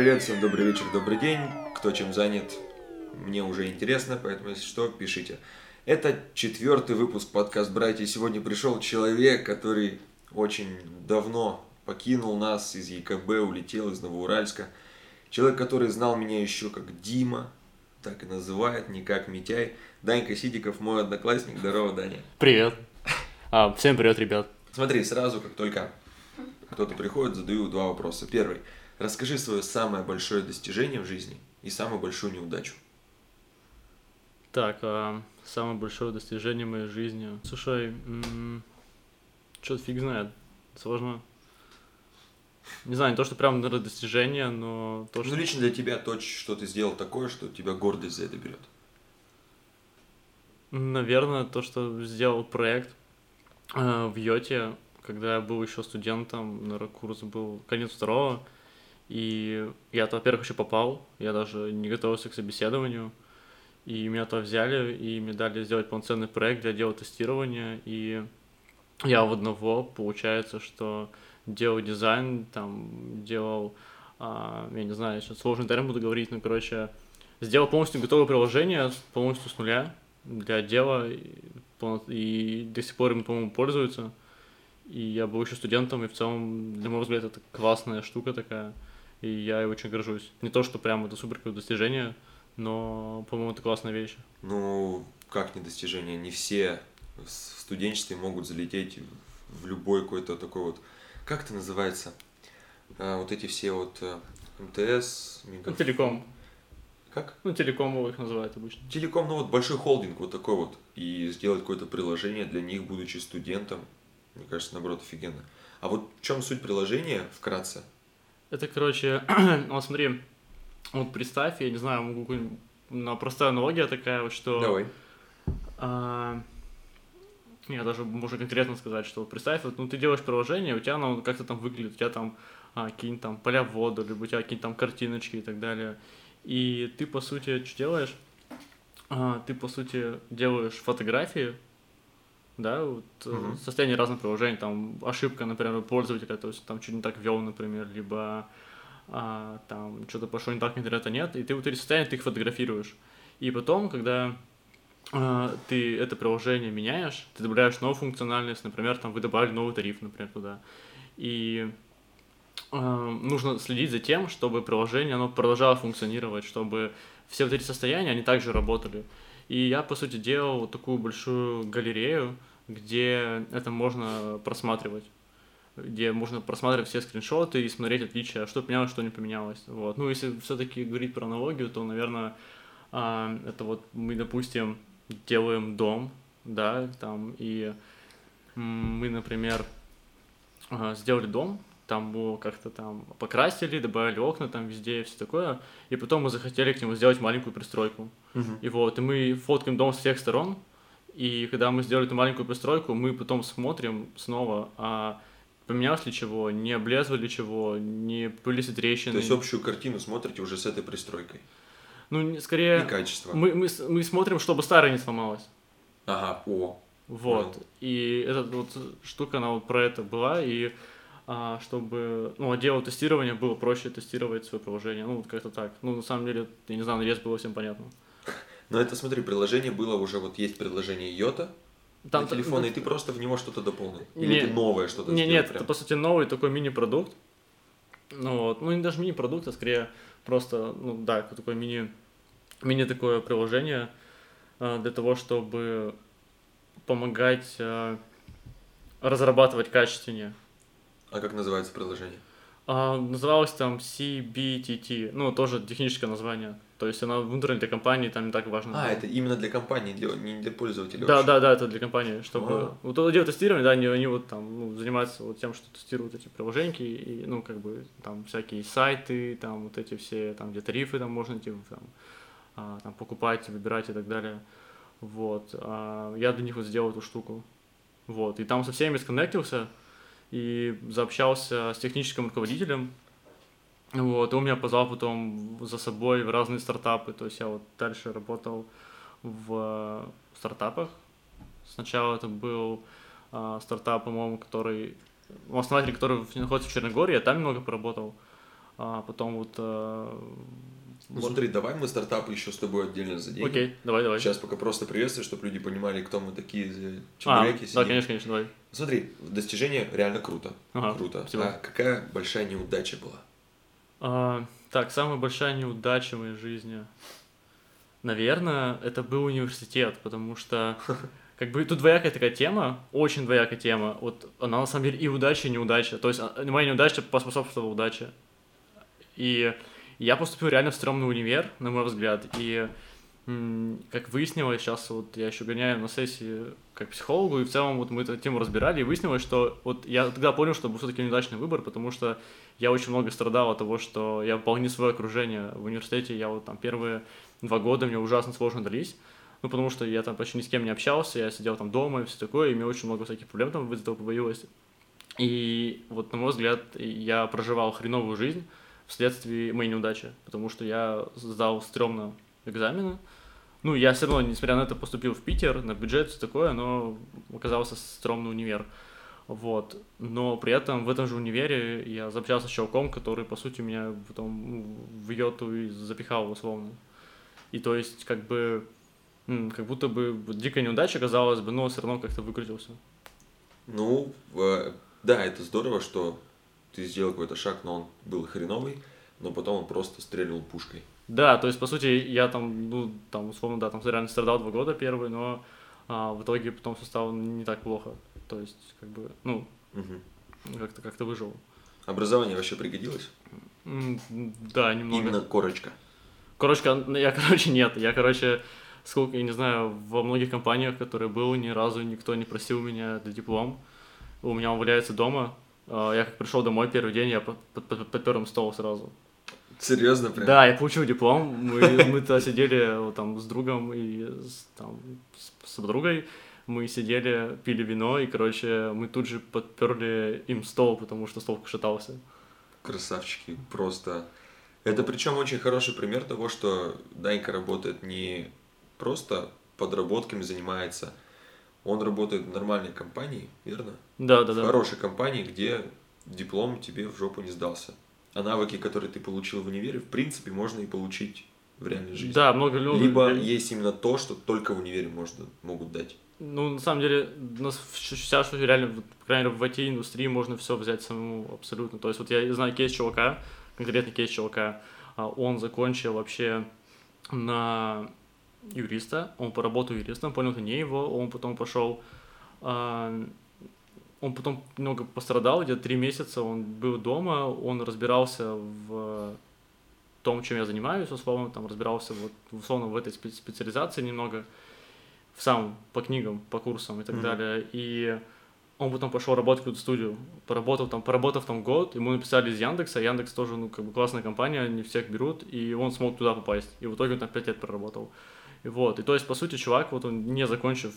Привет, всем добрый вечер, добрый день. Кто чем занят, мне уже интересно, поэтому, если что, пишите. Это четвертый выпуск подкаст «Братья». Сегодня пришел человек, который очень давно покинул нас из ЕКБ, улетел из Новоуральска. Человек, который знал меня еще как Дима, так и называет, не как Митяй. Данька Сидиков, мой одноклассник. Здорово, Даня. Привет. А, всем привет, ребят. Смотри, сразу, как только кто-то приходит, задаю два вопроса. Первый. Расскажи свое самое большое достижение в жизни и самую большую неудачу. Так, а, самое большое достижение моей жизни. Слушай, что-то фиг знает. Сложно. Не знаю, не то, что прям, наверное, достижение, но то, что... Ну, лично для тебя то, что ты сделал такое, что тебя гордость за это берет. Наверное, то, что сделал проект э, в Йоте, когда я был еще студентом, наверное, курс был конец второго, и я, во-первых, еще попал, я даже не готовился к собеседованию, и меня то взяли, и мне дали сделать полноценный проект для дела тестирования, и я в одного, получается, что делал дизайн, там, делал, а, я не знаю, сейчас сложный термин буду говорить, но, короче, сделал полностью готовое приложение, полностью с нуля для дела, и, и до сих пор им, по-моему, пользуются. И я был еще студентом, и в целом, для моего взгляда, это классная штука такая, и я очень горжусь. Не то, что прям это супер достижение, но, по-моему, это классная вещь. Ну, как не достижение? Не все в студенчестве могут залететь в любой какой-то такой вот как это называется? А, вот эти все вот э, МТС, Мегафон. Ну, телеком. Как? Ну, телеком их называют обычно. Телеком, ну вот большой холдинг вот такой вот. И сделать какое-то приложение для них, будучи студентом, мне кажется, наоборот, офигенно. А вот в чем суть приложения, вкратце? Это, короче, вот смотри, вот представь, я не знаю, могу на простая аналогия такая вот, что... Давай. А, я даже можно конкретно сказать, что представь, вот, ну ты делаешь приложение, у тебя оно как-то там выглядит, у тебя там а, какие-нибудь там поля в воду, либо у тебя какие-нибудь там картиночки и так далее. И ты, по сути, что делаешь? А, ты, по сути, делаешь фотографии, да, вот, uh-huh. состояние разных приложений, там ошибка, например, пользователя, то есть там что-то не так ввел, например, либо а, там что-то пошло не так, интернета нет, и ты вот эти состояния, ты их фотографируешь. И потом, когда а, ты это приложение меняешь, ты добавляешь новую функциональность, например, там вы добавили новый тариф, например, туда. И э, нужно следить за тем, чтобы приложение оно продолжало функционировать, чтобы все вот эти состояния, они также работали. И я, по сути, делал вот такую большую галерею, где это можно просматривать где можно просматривать все скриншоты и смотреть отличия, что поменялось, что не поменялось. Вот. Ну, если все-таки говорить про аналогию, то, наверное, а, это вот мы, допустим, делаем дом, да, там, и мы, например, а, сделали дом, там его как-то там покрасили, добавили окна там везде и все такое, и потом мы захотели к нему сделать маленькую пристройку. Uh-huh. И вот, и мы фоткаем дом с всех сторон, и когда мы сделали эту маленькую пристройку, мы потом смотрим снова, а поменялось ли чего, не облезло ли чего, не пылись трещины. То есть общую картину смотрите уже с этой пристройкой? Ну, скорее... И качество. Мы, мы, мы смотрим, чтобы старое не сломалось. Ага, о. Вот. Понял. И эта вот штука, она вот про это была, и а, чтобы, ну, отделу тестирования было проще тестировать свое приложение. Ну, как-то так. Ну, на самом деле, я не знаю, надеюсь, было всем понятно. Но это, смотри, приложение было уже, вот есть приложение Йота, там, на телефон, и ты просто в него что-то дополнил? Или не, ты новое что-то не, Нет, прям? это, по сути, новый такой мини-продукт. Ну, вот. ну, не даже мини-продукт, а скорее просто, ну, да, такой мини мини такое приложение э, для того, чтобы помогать э, разрабатывать качественнее. А как называется приложение? А, называлось там CBTT, ну, тоже техническое название. То есть она внутренне для компании, там не так важно. А, это именно для компании, не для пользователей. Да, да, да, это для компании, чтобы... А. Вот это дело тестирования, да, они, они вот там ну, занимаются вот тем, что тестируют эти приложения, и, ну, как бы, там, всякие сайты, там, вот эти все, там, где тарифы там можно найти, там, а, там, покупать, выбирать и так далее. Вот. А, я для них вот сделал эту штуку. Вот. И там со всеми сконнектился и заобщался с техническим руководителем. Вот. И он меня позвал потом за собой в разные стартапы. То есть я вот дальше работал в стартапах. Сначала это был а, стартап, по-моему, который основатель, который находится в Черногории, я там немного поработал. а потом вот... э, Ну смотри, давай мы стартапы еще с тобой отдельно заденем. Окей, давай, давай. Сейчас пока просто приветствую, чтобы люди понимали, кто мы такие А, чебуреки да, сидим. конечно, конечно, давай. Смотри, достижение реально круто. Ага, круто. спасибо. А какая большая неудача была? А, так, самая большая неудача в моей жизни. Наверное, это был университет, потому что как бы тут двоякая такая тема, очень двоякая тема. Вот она на самом деле и удача, и неудача. То есть а, моя неудача поспособствовала удаче. И я поступил реально в стрёмный универ, на мой взгляд. И как выяснилось, сейчас вот я еще гоняю на сессии как психологу, и в целом вот мы эту тему разбирали, и выяснилось, что вот я тогда понял, что был все-таки неудачный выбор, потому что я очень много страдал от того, что я выполнил свое окружение в университете, я вот там первые два года мне ужасно сложно дались, ну, потому что я там почти ни с кем не общался, я сидел там дома и все такое, и мне очень много всяких проблем там из этого появилось. И вот, на мой взгляд, я проживал хреновую жизнь вследствие моей неудачи, потому что я сдал стрёмно экзамены. Ну, я все равно, несмотря на это, поступил в Питер, на бюджет, все такое, но оказался стрёмный универ. Вот. Но при этом в этом же универе я заобщался с чуваком, который, по сути, меня потом ну, в йоту и запихал условно. И то есть, как бы, как будто бы дикая неудача, казалось бы, но все равно как-то выкрутился. Ну, э, да, это здорово, что ты сделал какой-то шаг, но он был хреновый, но потом он просто стрельнул пушкой. Да, то есть, по сути, я там, ну, там, условно, да, там реально страдал два года первые, но а, в итоге потом все стало не так плохо. То есть, как бы, ну, Мгм. как-то как выжил. Образование вообще пригодилось? Да, немного. Именно корочка. Короче, кон- я, короче, нет. Я, короче, сколько, я не знаю, во многих компаниях, которые был, ни разу никто не просил меня для диплом. У меня он валяется дома. А, Я как пришел домой первый день, я под, под, под- подпер им стол сразу. Серьезно прям? Да, я получил диплом. Мы, мы-то сидели вот там с другом и с, там, с, с подругой. Мы сидели, пили вино, и, короче, мы тут же подперли им стол, потому что стол шатался. Красавчики, просто. Это причем очень хороший пример того, что Данька работает не просто подработками занимается, он работает в нормальной компании, верно? Да, да, В да. хорошей компании, где диплом тебе в жопу не сдался. А навыки, которые ты получил в универе, в принципе, можно и получить в реальной жизни. Да, много людей. Либо есть именно то, что только в универе можно, могут дать. Ну, на самом деле, нас вся что реально, по крайней мере, в IT-индустрии можно все взять самому абсолютно. То есть, вот я знаю кейс чувака, конкретный кейс чувака, а, он закончил вообще на юриста, он поработал юристом, понял, это не его, он потом пошел, а, он потом немного пострадал, где-то три месяца он был дома, он разбирался в том, чем я занимаюсь, условно, там разбирался вот, условно в этой спе- специализации немного, в сам по книгам, по курсам и так Мгм. далее. И он потом пошел работать в какую-то студию. Поработал там, поработав там год, ему написали из Яндекса. Яндекс тоже, ну, как бы классная компания, они всех берут, и он смог туда попасть. И в итоге он там 5 лет проработал. И вот, и то есть, по сути, чувак, вот он не закончив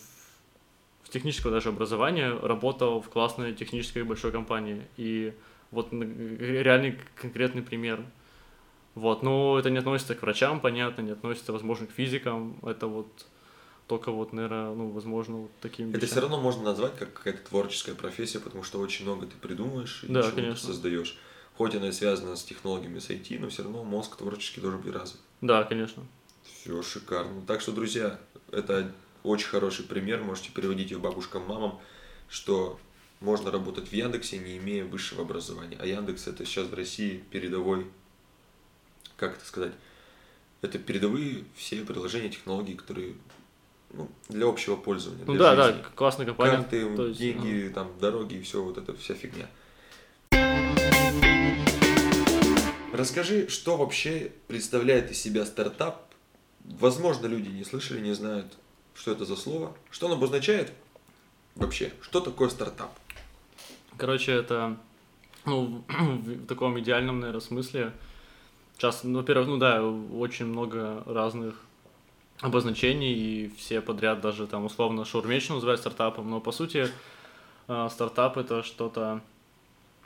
в техническое даже образование, работал в классной технической большой компании. И вот реальный конкретный пример. Вот, но это не относится к врачам, понятно, не относится, возможно, к физикам. Это вот только вот, наверное, ну, возможно, вот таким Это вещам. все равно можно назвать как какая-то творческая профессия, потому что очень много ты придумываешь и Да, конечно. создаешь. Хоть она и связана с технологиями, с IT, но все равно мозг творческий должен быть развит. Да, конечно. Все шикарно. Так что, друзья, это очень хороший пример. Можете переводить ее бабушкам, мамам, что можно работать в Яндексе, не имея высшего образования. А Яндекс это сейчас в России передовой, как это сказать, это передовые все приложения, технологии, которые ну, для общего пользования. Ну для да, жизни. да, классная компания. Карты, то есть, деньги, там, дороги и все вот это вся фигня. Расскажи, что вообще представляет из себя стартап? Возможно, люди не слышали, не знают, что это за слово. Что оно обозначает вообще? Что такое стартап? Короче, это, ну, в таком идеальном, наверное, смысле. Сейчас, ну, во-первых, ну да, очень много разных обозначений, и все подряд даже там условно шаурмечную называют стартапом, но по сути э, стартап это что-то,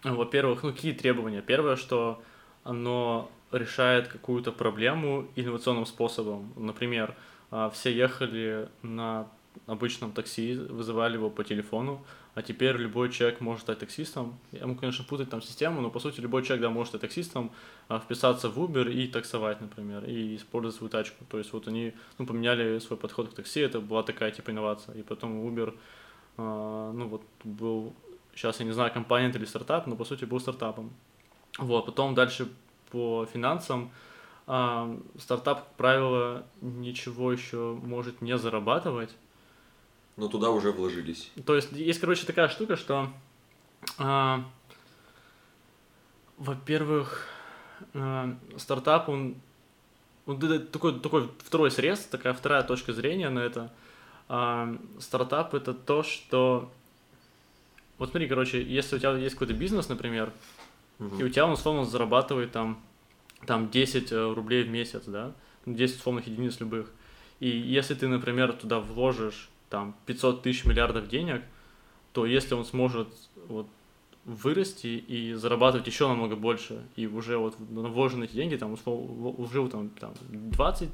во-первых, ну какие требования? Первое, что оно решает какую-то проблему инновационным способом. Например, а, все ехали на обычном такси, вызывали его по телефону, а теперь любой человек может стать таксистом. Я могу, конечно, путать там систему, но по сути любой человек да, может стать таксистом, а, вписаться в Uber и таксовать, например, и использовать свою тачку. То есть вот они ну, поменяли свой подход к такси, это была такая типа инновация. И потом Uber, а, ну вот был, сейчас я не знаю, компания или стартап, но по сути был стартапом. Вот, потом дальше по финансам, а, стартап, как правило, ничего еще может не зарабатывать. Но туда уже вложились. То есть есть, короче, такая штука, что, а, во-первых, а, стартап, он, он такой, такой второй срез, такая вторая точка зрения на это. А, стартап это то, что... Вот смотри, короче, если у тебя есть какой-то бизнес, например, Мгм. и у тебя он условно зарабатывает там, там 10 э, рублей в месяц, да, 10 условных единиц любых. И если ты, например, туда вложишь там 500 тысяч миллиардов денег, то если он сможет вот вырасти и зарабатывать еще намного больше, и уже вот на вложенные деньги там условно вложил там, там 20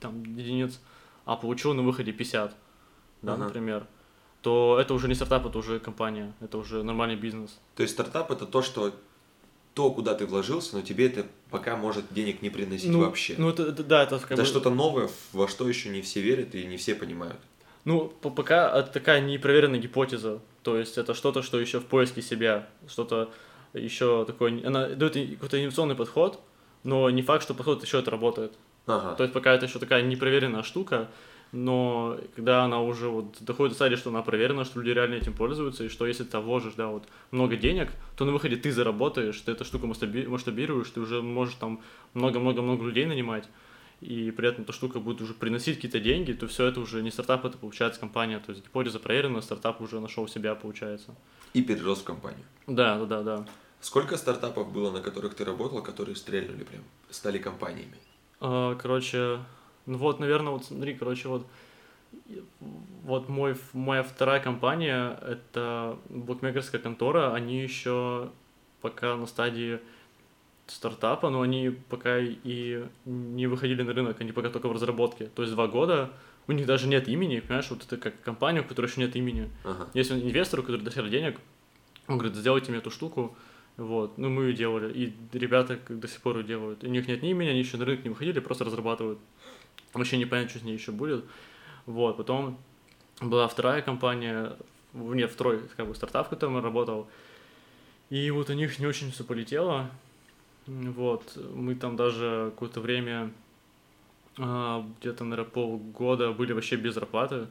там, единиц, а получил на выходе 50, да, Ага. например, то это уже не стартап, это уже компания, это уже нормальный бизнес. То есть стартап это то, что то, куда ты вложился, но тебе это пока может денег не приносить ну, вообще. Ну, это, это- да, это как это бы- что-то новое, во что еще не все верят и не все понимают. Ну, по- пока это такая непроверенная гипотеза. То есть это что-то, что еще в поиске себя, что-то еще такое. Она дает какой-то инновационный подход, но не факт, что подход еще это работает. Ага. То есть пока это еще такая непроверенная штука, но когда она уже вот доходит до стадии, что она проверена, что люди реально этим пользуются, и что если ты вложишь, да, вот много денег, то на выходе ты заработаешь, ты эту штуку масштаби- масштабируешь, ты уже можешь там много-много-много людей нанимать, и при этом эта штука будет уже приносить какие-то деньги, то все это уже не стартап, это получается компания, то есть гипотеза проверена, стартап уже нашел себя, получается. И перерос в компанию. Да, да, да, да. Сколько стартапов было, на которых ты работал, которые стрельнули прям, стали компаниями? А, Короче, вот, наверное, вот смотри, короче, вот вот мой, моя вторая компания, это букмекерская контора, они еще пока на стадии стартапа, но они пока и не выходили на рынок, они пока только в разработке. То есть два года, у них даже нет имени, понимаешь, вот это как компания, у которой еще нет имени. Ага. Есть инвестор, который дохера денег, он говорит, сделайте мне эту штуку, вот, ну мы ее делали, и ребята до сих пор ее делают. У них нет ни имени, они еще на рынок не выходили, просто разрабатывают. Вообще непонятно, что с ней еще будет. Вот, потом была вторая компания, нет, второй, как бы, стартап, в котором я работал, и вот у них не очень все полетело, вот, мы там даже какое-то время, а, где-то, наверное, полгода были вообще без зарплаты,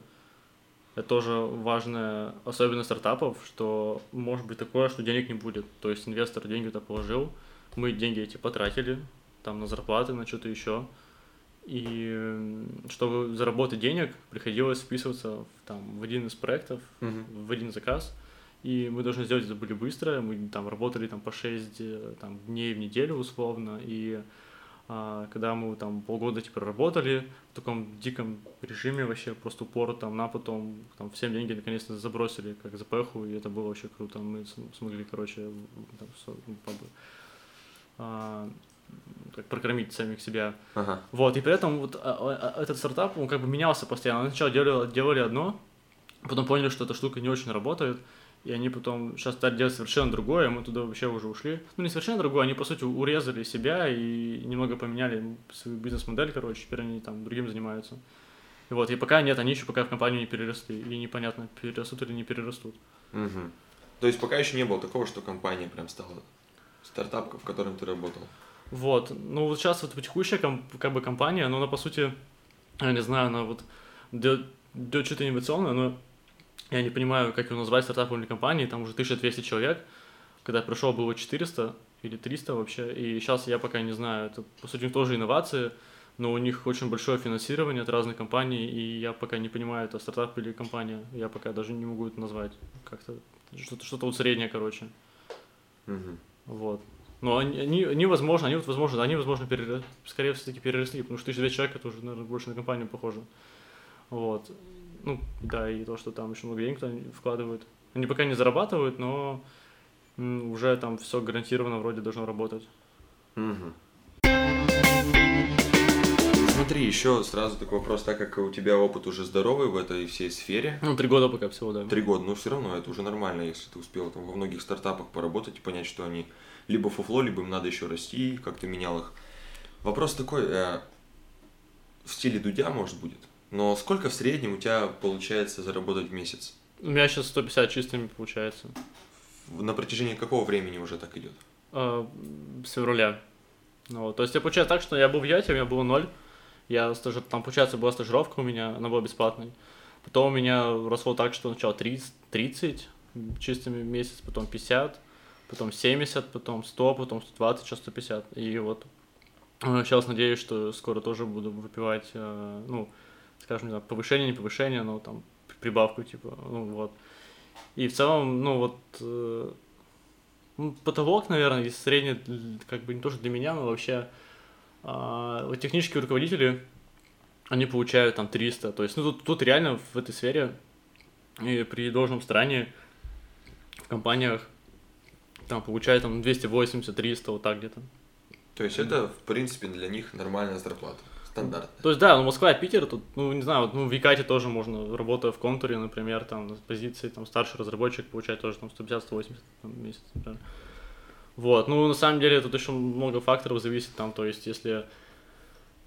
это тоже важная особенность стартапов, что может быть такое, что денег не будет. То есть инвестор деньги туда положил, мы деньги эти потратили, там на зарплаты, на что-то еще. И чтобы заработать денег, приходилось вписываться в, там, в один из проектов, Мгм. в один заказ. И мы должны сделать это были быстро. Мы там работали там по 6 там, дней в неделю условно. И а, когда мы там полгода типа работали в таком диком режиме вообще просто упор там на потом там всем деньги наконец-то забросили как ЗПХу, и это было вообще круто. Мы см- смогли, короче, там, ну, как бы, а, как прокормить самих себя. Ага. Вот, и при этом вот а, а, этот стартап, он как бы менялся постоянно. Сначала делали, делали одно, потом поняли, что эта штука не очень работает, и они потом сейчас стали делать совершенно другое, мы туда вообще уже ушли. Ну, не совершенно другое, они, по сути, урезали себя и немного поменяли свою бизнес-модель, короче, теперь они там другим занимаются. И вот, и пока нет, они еще пока в компанию не переросли, и непонятно, перерастут или не перерастут. Мгм. То есть пока еще не было такого, что компания прям стала стартап, в котором ты работал. Вот, ну вот сейчас вот текущая как бы компания, но она по сути, я не знаю, она вот делает, что-то инновационное, но я не понимаю, как его назвать стартапом или компанией, там уже 1200 человек, когда я пришел было 400 или 300 вообще, и сейчас я пока не знаю, это по сути тоже инновации, но у них очень большое финансирование от разных компаний, и я пока не понимаю, это стартап или компания, я пока даже не могу это назвать, как-то что-то что-то вот среднее, короче. Мгм. Вот. Но они, они, они, возможно, они вот, возможно, они, возможно, переро- скорее все-таки переросли, потому что 1200 человек это уже, наверное, больше на компанию похоже. Вот. Ну, да, и то, что там еще много денег вкладывают. Они пока не зарабатывают, но уже там все гарантированно вроде должно работать. Мгм. смотри, еще сразу такой вопрос, так как у тебя опыт уже здоровый в этой всей сфере, Ну, три года пока всего, да. три года, но все равно это уже нормально, если ты успел там во многих стартапах поработать и понять, что они либо фуфло, либо им надо еще расти, как ты менял их. Вопрос такой, э, в стиле Дудя, может, будет, но сколько в среднем у тебя получается заработать в месяц? У меня сейчас 150 чистыми получается. На протяжении какого времени уже так идет? А, с февраля. Ну, вот. То есть я получается так, что я был в Яте, у меня было ноль. Я стажер... Там, получается, была стажировка у меня, она была бесплатной. Потом у меня росло так, что сначала 30, 30 чистыми в месяц, потом 50, потом 70, потом 100, потом 120, сейчас 150. И вот э, сейчас надеюсь, что скоро тоже буду выпивать, э, ну, скажем, не знаю, повышение, не повышение, но там прибавку, типа, ну вот. И в целом, ну вот, э, ну, потолок, наверное, и средний, как бы не то, что для меня, но вообще а, технические руководители, они получают там 300, то есть, ну, тут, тут реально в этой сфере и при должном старании в компаниях там получают там 280-300, вот так где-то. То есть это, в принципе, для них нормальная зарплата, стандартная. То есть, да, ну, Москва и Питер, тут, ну, не знаю, вот, ну, в Якате тоже можно, работая в контуре, например, там, на позиции, там, старший разработчик получает тоже, там, 150-180 там, в месяц, например. Вот, ну, на самом деле, тут еще много факторов зависит, там, то есть, если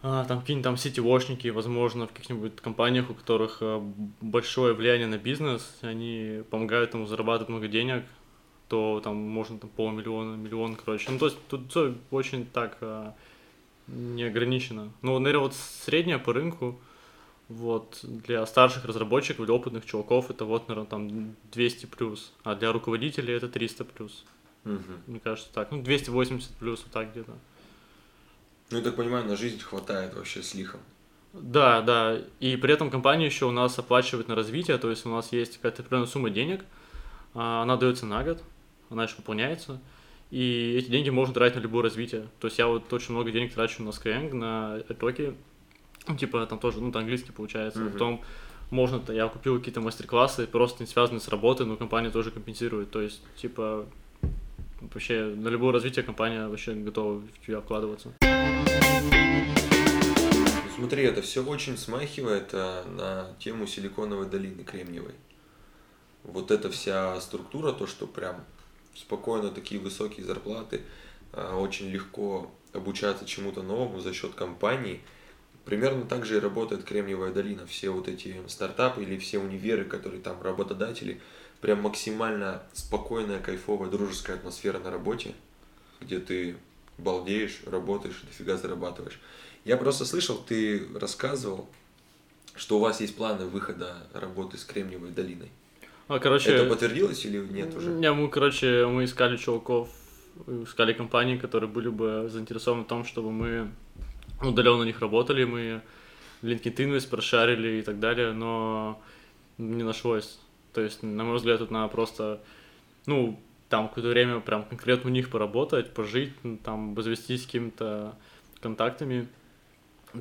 а, там какие-нибудь там сетевошники, возможно, в каких-нибудь компаниях, у которых а, большое влияние на бизнес, они помогают ему зарабатывать много денег, то там можно там полмиллиона, миллион, короче. Ну, то есть, тут все очень так а, не ограничено. Ну, наверное, вот средняя по рынку, вот, для старших разработчиков, для опытных чуваков, это вот, наверное, там 200 плюс, а для руководителей это 300 плюс. Мгм. Мне кажется, так. Ну, 280 плюс, вот так где-то. Ну, я так понимаю, на жизнь хватает вообще с лихом. Да, да. И при этом компания еще у нас оплачивает на развитие, то есть у нас есть какая-то определенная сумма денег, а, она дается на год, она еще пополняется, и эти деньги можно тратить на любое развитие. То есть я вот очень много денег трачу на Skyeng, на итоги, ну, типа там тоже, ну, это английский получается. Мгм. Потом можно, я купил какие-то мастер-классы, просто не связанные с работой, но компания тоже компенсирует. То есть, типа, вообще на любое развитие компания вообще готова в тебя вкладываться. Смотри, это все очень смахивает а, на тему Силиконовой долины Кремниевой. Вот эта вся структура, то, что прям спокойно такие высокие зарплаты, а, очень легко обучаться чему-то новому за счет компаний. Примерно так же и работает Кремниевая долина. Все вот эти стартапы или все универы, которые там работодатели, прям максимально спокойная, кайфовая, дружеская атмосфера на работе, где ты балдеешь, работаешь, дофига зарабатываешь. Я просто слышал, ты рассказывал, что у вас есть планы выхода работы с Кремниевой долиной. А, короче, Это подтвердилось или нет уже? Не, мы, короче, мы искали чуваков, искали компании, которые были бы заинтересованы в том, чтобы мы удаленно на них работали, мы LinkedIn весь прошарили и так далее, но не нашлось. То есть, на мой взгляд, тут надо просто, ну, там какое-то время прям конкретно у них поработать, пожить, там, обзавестись какими-то контактами,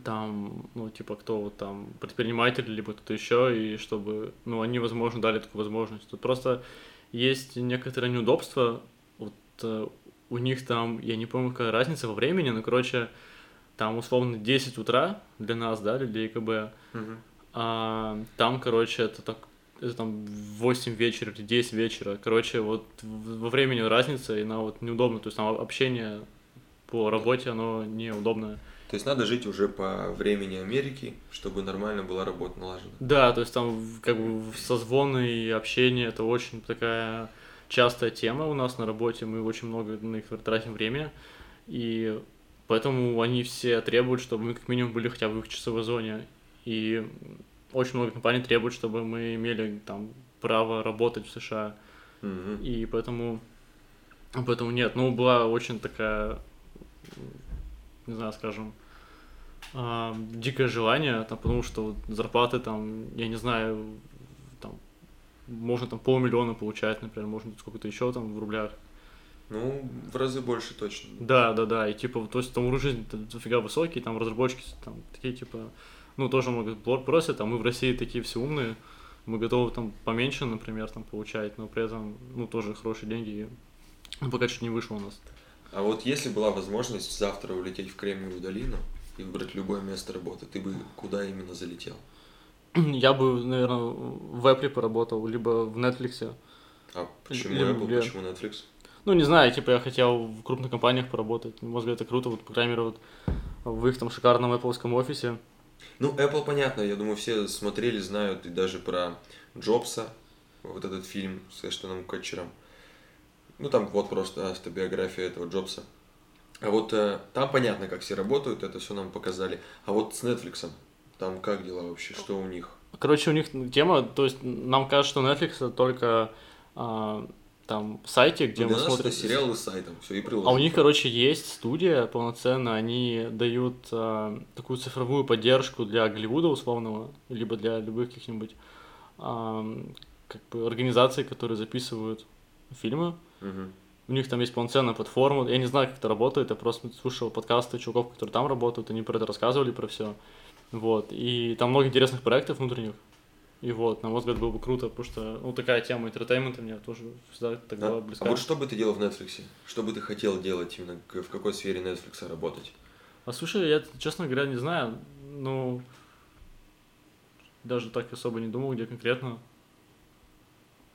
там, ну, типа, кто вот там, предприниматель, либо кто-то еще, и чтобы, ну, они, возможно, дали такую возможность. Тут просто есть некоторые неудобства, вот э, у них там, я не помню, какая разница во времени, но, короче, там, условно, 10 утра для нас, да, для ЕКБ, Мгм. а там, короче, это так, это там 8 вечера или 10 вечера, короче, вот во времени разница, и она вот неудобно, то есть там общение по работе, оно неудобное. То есть надо жить уже по времени Америки, чтобы нормально была работа налажена. Да, то есть там как бы созвоны и общение это очень такая частая тема у нас на работе, мы очень много на них тратим время, и поэтому они все требуют, чтобы мы как минимум были хотя бы в их часовой зоне, и очень много компаний требуют, чтобы мы имели там право работать в США, Мгм. и поэтому, поэтому нет, ну была очень такая, не знаю, скажем, а, дикое желание, там, потому что зарплаты там, я не знаю, там, можно там полмиллиона получать, например, можно сколько-то еще там в рублях. Ну, в разы больше точно. Да, да, да, и типа, то есть там уровень жизни дофига высокий, там разработчики там такие типа, ну тоже много просят, а мы в России такие все умные, мы готовы там поменьше, например, там получать, но при этом, ну тоже хорошие деньги, и, ну, пока чуть не вышло у нас. А вот если была возможность завтра улететь в Кремниевую долину и выбрать любое место работы, ты бы куда именно залетел? Я бы, наверное, в Apple поработал, либо в Netflix. А почему Либо Apple, где? почему Netflix? Ну, не знаю, типа я хотел в крупных компаниях поработать. Может быть, это круто, вот, по крайней мере, вот в их там шикарном Apple офисе. Ну, Apple, понятно, я думаю, все смотрели, знают, и даже про Джобса, вот этот фильм с Эштоном Катчером. Ну, там вот просто автобиография этого Джобса. А вот э, там понятно, как все работают, это все нам показали. А вот с Netflix, там как дела вообще, что у них? Короче, у них тема, то есть нам кажется, что Netflix это только а, там сайте, где Ну, мы смотрим. это сериалы с сайтом, все, и приложим. А у них, короче, есть студия полноценная, они дают а, такую цифровую поддержку для Голливуда условного, либо для любых каких-нибудь а, как бы организаций, которые записывают фильмы. Мгм. У них там есть полноценная платформа. Я не знаю, как это работает. Я просто слушал подкасты чуваков, которые там работают. Они про это рассказывали, про все. Вот. И там много интересных проектов внутренних. И вот, на мой взгляд, было бы круто, потому что, ну, такая тема entertainment а мне тоже всегда так Да? была А близка. вот что бы ты делал в Netflix? Что бы ты хотел делать именно, в какой сфере Netflix работать? А слушай, я, честно говоря, не знаю. Ну, даже так особо не думал, где конкретно.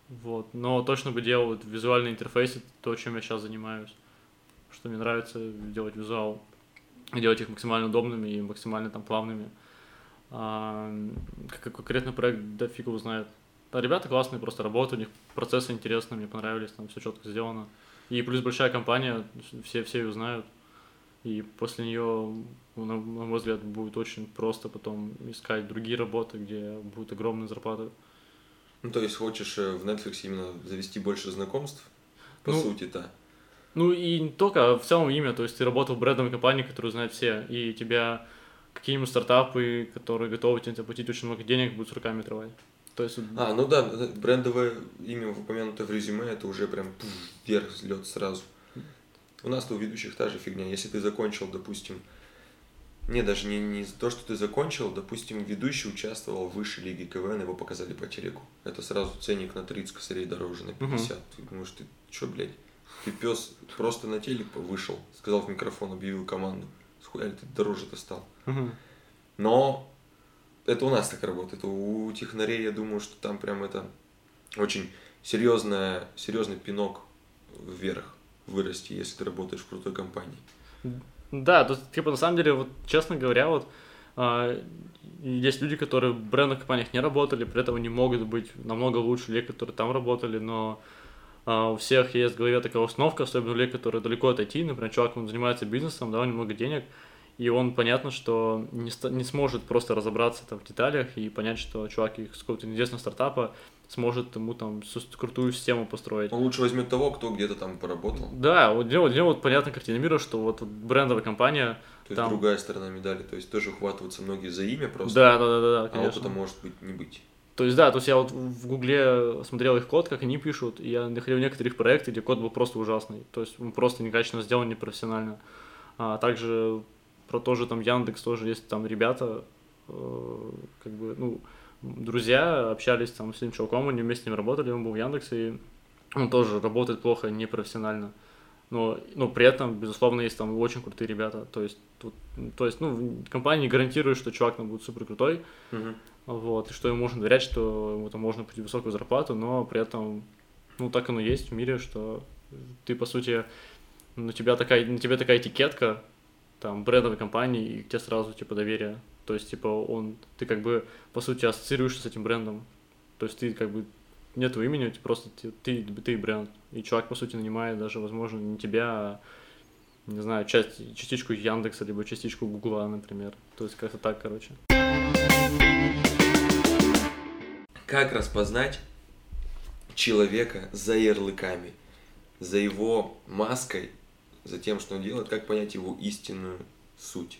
Вот. Но точно бы делал вот визуальный интерфейс, это то, чем я сейчас занимаюсь. Что мне нравится делать визуал. Делать их максимально удобными и максимально там плавными. А, как конкретный проект, да фиг его знает. Да, ребята классные, просто работают, у них процессы интересные, мне понравились, там все четко сделано. И плюс большая компания, все, все ее знают. И после нее, на мой взгляд, будет очень просто потом искать другие работы, где будут огромные зарплаты. Ну, то есть хочешь э, в Netflix именно завести больше знакомств? По Ну, сути, да. Ну и не только, а в целом имя, то есть ты работал в брендовой компании, которую знают все, и тебя какие-нибудь стартапы, которые готовы тебе заплатить очень много денег, будут с руками отрывать. То есть, А, ну да, да, брендовое имя, упомянутое в резюме, это уже прям пуф, вверх взлет сразу. У нас-то у ведущих та же фигня. Если ты закончил, допустим, не, даже не, не то, что ты закончил, допустим, ведущий участвовал в высшей лиге КВН, его показали по телеку. Это сразу ценник на 30 косарей дороже, на 50. Ты думаешь, ты что, блядь, ты пес просто на телек вышел, сказал в микрофон, объявил команду. Схуяли ты дороже-то стал. Мгм. Но это у нас так работает. У технарей, я думаю, что там прям это очень серьезная, серьезный пинок вверх вырасти, если ты работаешь в крутой компании. Да, есть, типа, на самом деле, вот, честно говоря, вот, а, есть люди, которые в брендовых компаниях не работали, при этом они могут быть намного лучше людей, которые там работали, но а, у всех есть в голове такая установка, особенно людей, которые далеко от IT, например, чувак, он занимается бизнесом, да, у него много денег, и он, понятно, что не, не сможет просто разобраться там в деталях и понять, что чувак из какого-то неизвестного стартапа сможет ему там крутую систему построить. Он лучше возьмет того, кто где-то там поработал. Да, вот для, него- для него вот понятная картина мира, что вот, брендовая компания, То есть Там. другая сторона медали. То есть тоже ухватываются многие за имя просто, да, да, да, да, да, а конечно. опыта может быть не быть. То есть, да, то есть я вот в Гугле смотрел их код, как они пишут, и я находил некоторых проектов, где код был просто ужасный. То есть он просто некачественно сделан, непрофессионально. А также про то же там Яндекс тоже есть там ребята, э, как бы, ну, друзья общались там с этим чуваком, они вместе с ним работали, он был в Яндексе, и он тоже работает плохо, непрофессионально. Но, но при этом, безусловно, есть там очень крутые ребята. То есть, тут, то есть, ну, компания гарантирует, что чувак там будет супер крутой, Мгм. вот, и что ему можно доверять, что ему там можно платить высокую зарплату, но при этом, ну, так оно есть в мире, что ты, по сути, на тебя такая, на тебе такая этикетка, там, брендовой компании, и к тебе сразу, типа, доверие. То есть, типа, он, ты как бы, по сути, ассоциируешься с этим брендом. То есть, ты как бы, нет твоего имени, ты просто, ты, ты, ты бренд. И чувак, по сути, нанимает даже, возможно, не тебя, а, не знаю, часть, частичку Яндекса, либо частичку Гугла, например. То есть, как-то так, короче. Как распознать человека за ярлыками, за его маской, за тем, что он делает, как понять его истинную суть?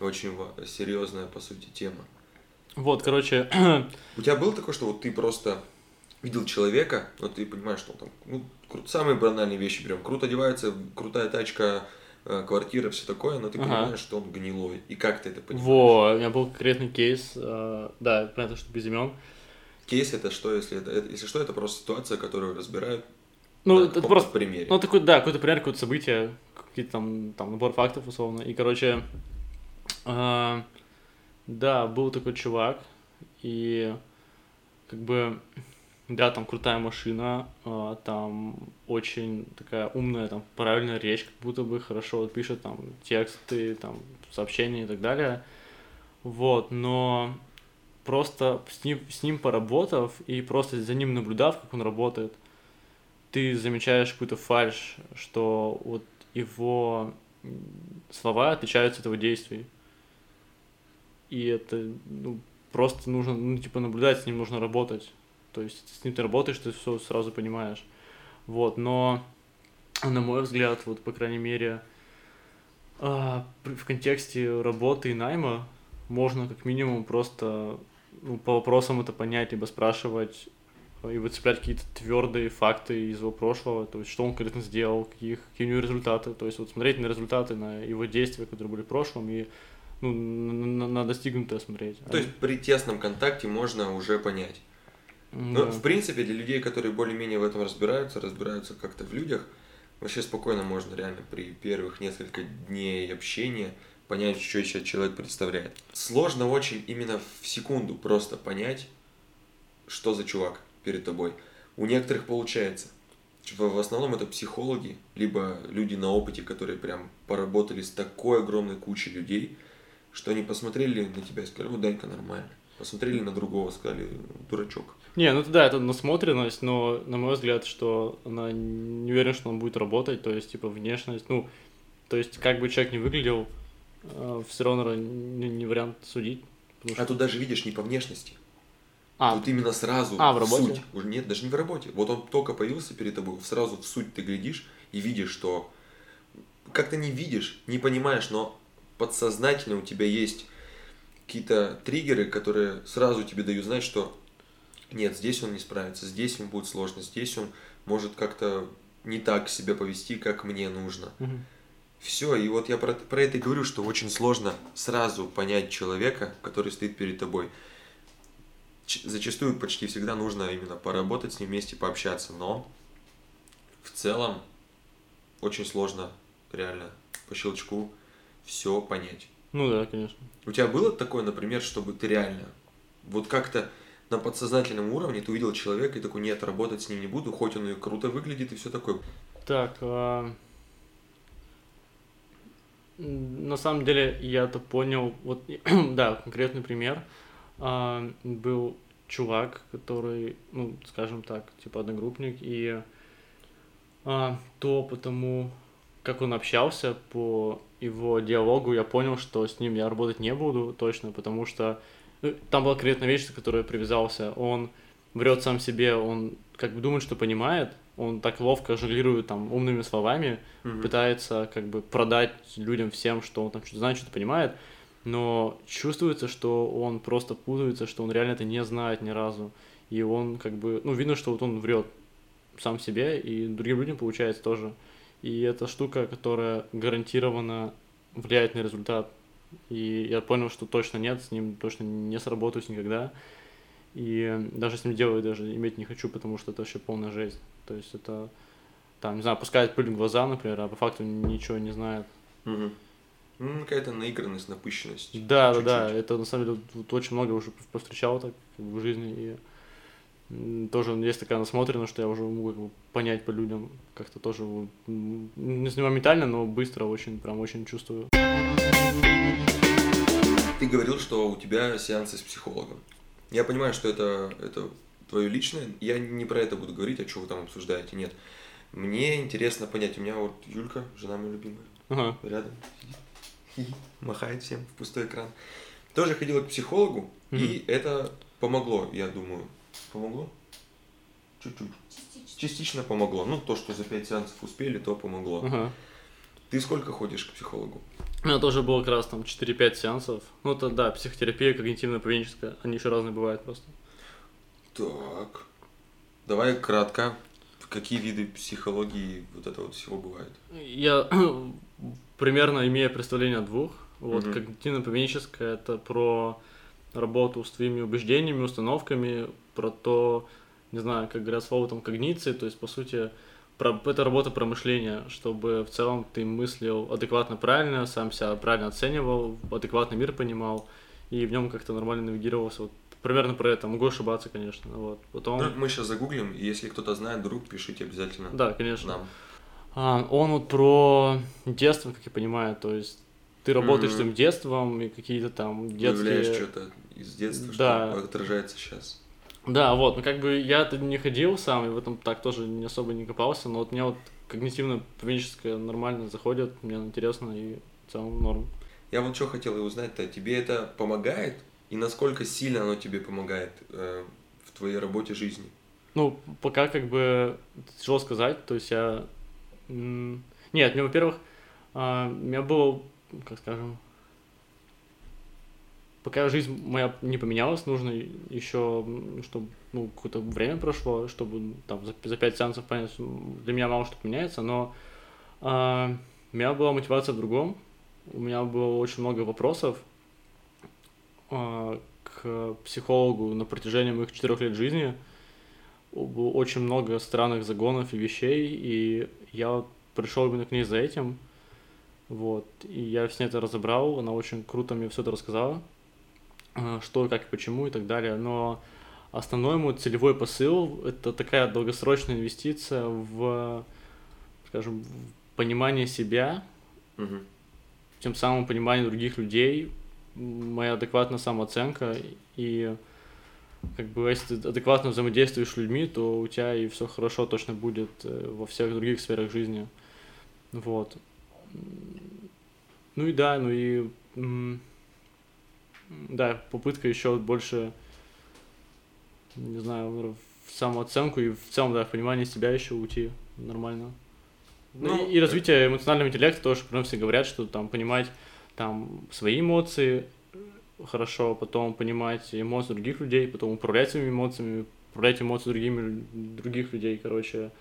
Очень серьезная, по сути, тема. Вот, короче, У тебя было такое, что вот ты просто видел человека, вот ты понимаешь, что он там, ну, кру- самые банальные вещи прям, круто одевается, крутая тачка, э, квартира, все такое, но ты Ага. понимаешь, что он гнилой. И как ты это понимаешь? Во, у меня был конкретный кейс, э, да, понятно, что без имен. Кейс это что, если это- если что, это просто ситуация, которую разбирают Ну, на это просто, примере. ну, такой, да, какой-то пример, какое-то событие, какие-то там, там набор фактов, условно. И, короче, А, да, был такой чувак, и как бы, да, там крутая машина, а, там очень такая умная, там правильная речь, как будто бы хорошо вот пишет там тексты, там сообщения и так далее. Вот, но просто с ним, с ним поработав и просто за ним наблюдав, как он работает, ты замечаешь какую-то фальш, что вот его слова отличаются от его действий. И это ну, просто нужно, ну, типа, наблюдать, с ним нужно работать. То есть с ним ты работаешь, ты все сразу понимаешь. Вот, но, на мой взгляд, вот, по крайней мере, а, в контексте работы и найма можно как минимум просто ну, по вопросам это понять, либо спрашивать и выцеплять какие-то твердые факты из его прошлого, то есть что он конкретно сделал, каких, какие у него результаты, то есть вот смотреть на результаты, на его действия, которые были в прошлом, и ну, на, на достигнутое смотреть. То есть при тесном контакте можно уже понять. Но, ну, в принципе, для людей, которые более-менее в этом разбираются, разбираются как-то в людях, вообще спокойно можно реально при первых несколько дней общения понять, что сейчас человек представляет. Сложно очень именно в секунду просто понять, что за чувак перед тобой. У некоторых получается. В основном это психологи, либо люди на опыте, которые прям поработали с такой огромной кучей людей, что они посмотрели на тебя и сказали, ну, Данька нормально. Посмотрели на другого, сказали, дурачок. Не, ну да, это насмотренность, но на мой взгляд, что она не уверен, что он будет работать, то есть, типа, внешность, ну, то есть, как бы человек не выглядел, э, все равно не, не вариант судить. Что... А тут даже видишь не по внешности. А. Тут именно сразу а, в, работе? суть. Уже нет, даже не в работе. Вот он только появился перед тобой, сразу в суть ты глядишь и видишь, что как-то не видишь, не понимаешь, но подсознательно у тебя есть какие-то триггеры, которые сразу тебе дают знать, что нет, здесь он не справится, здесь ему будет сложно, здесь он может как-то не так себя повести, как мне нужно. Угу. Все, и вот я про, про это и говорю, что очень сложно сразу понять человека, который стоит перед тобой. Зачастую почти всегда нужно именно поработать с ним вместе, пообщаться, но в целом очень сложно реально по щелчку все понять. Ну да, конечно. У тебя было такое, например, чтобы ты реально вот как-то на подсознательном уровне ты увидел человека и такой, нет, работать с ним не буду, хоть он и круто выглядит и все такое. Так, а... на самом деле я-то понял, вот, да, конкретный пример, а, был чувак, который, ну, скажем так, типа одногруппник, и а, то потому, как он общался по его диалогу, я понял, что с ним я работать не буду точно, потому что ну, там была конкретная вещь, за которую я привязался. Он врет сам себе, он как бы думает, что понимает, он так ловко жонглирует там умными словами, mm-hmm. пытается как бы продать людям всем, что он там что-то знает, что-то понимает, но чувствуется, что он просто путается, что он реально это не знает ни разу. И он как бы, ну, видно, что вот он врет сам себе, и другим людям получается тоже. И это штука, которая гарантированно влияет на результат. И я понял, что точно нет, с ним точно не сработаюсь никогда. И даже с ним делать даже иметь не хочу, потому что это вообще полная жесть. То есть это, там, не знаю, пускает пыль в глаза, например, а по факту ничего не знает. Угу. Ну, какая-то наигранность, напыщенность. Да, да, да. Это на самом деле вот, очень много уже повстречал так в жизни. И тоже есть такая насмотренность, что я уже могу как бы, понять по людям как-то тоже не моментально, но быстро очень, прям очень чувствую. Ты говорил, что у тебя сеансы с психологом. Я понимаю, что это, это твое личное. Я не про это буду говорить, а что вы там обсуждаете. Нет. Мне интересно понять. У меня вот Юлька, жена моя любимая, ага. рядом сидит, махает всем в пустой экран. Тоже ходила к психологу, mm-hmm. и это помогло, я думаю. Помогло? Чуть-чуть. Частично. Частично помогло. Ну, то, что за пять сеансов успели, то помогло. Ага. Ты сколько ходишь к психологу? У меня тоже было как раз там 4-5 сеансов. Ну, это да, психотерапия, когнитивно-поведенческая. Они еще разные бывают просто. Так. Давай кратко. Какие виды психологии вот этого вот всего бывают? Я примерно имею представление о двух. Вот, угу. когнитивно-поведенческая это про работу с твоими убеждениями, установками, про то, не знаю, как говорят слово там когниции, то есть, по сути, про, это работа промышления, чтобы в целом ты мыслил адекватно правильно, сам себя правильно оценивал, адекватный мир понимал, и в нем как-то нормально навигировался. Вот примерно про это. Могу ошибаться, конечно. Вот. Потом... Ну, мы сейчас загуглим, и если кто-то знает, друг, пишите обязательно. Да, конечно. Нам. А, он вот про детство, как я понимаю, то есть ты работаешь Мгм. своим детством и какие-то там Выявляешь детские... что-то из детства, Да. что отражается сейчас. Да, вот, ну как бы я-то не ходил сам, и в этом так тоже не особо не копался, но вот мне вот когнитивно-поведенческое нормально заходит, мне интересно и в целом норм. Я вот что хотел и узнать-то, тебе это помогает? И насколько сильно оно тебе помогает э, в твоей работе жизни? Ну, пока как бы тяжело сказать, то есть я... Нет, мне, во-первых, а, у меня было, как скажем, пока жизнь моя не поменялась, нужно еще, чтобы ну, какое-то время прошло, чтобы там за, за пять сеансов понять, для меня мало что меняется, но а, у меня была мотивация в другом, у меня было очень много вопросов к психологу на протяжении моих четырех лет жизни, было очень много странных загонов и вещей, и я пришел именно к ней за этим, вот, и я с ней это разобрал, она очень круто мне все это рассказала, а, что, как и почему и так далее, но основной мой целевой посыл – это такая долгосрочная инвестиция в, скажем, в понимание себя, Мгм. тем самым понимание других людей, моя адекватная самооценка и как бы если ты адекватно взаимодействуешь с людьми, то у тебя и все хорошо точно будет э, во всех других сферах жизни. Вот. Ну и да, ну и да, попытка еще больше, не знаю, в самооценку и в целом, да, в понимание себя еще уйти нормально. Ну, Ну, и, и развитие эмоционального интеллекта тоже, прям все говорят, что там понимать там свои эмоции хорошо, потом понимать эмоции других людей, потом управлять своими эмоциями, управлять эмоциями другими, других людей, короче.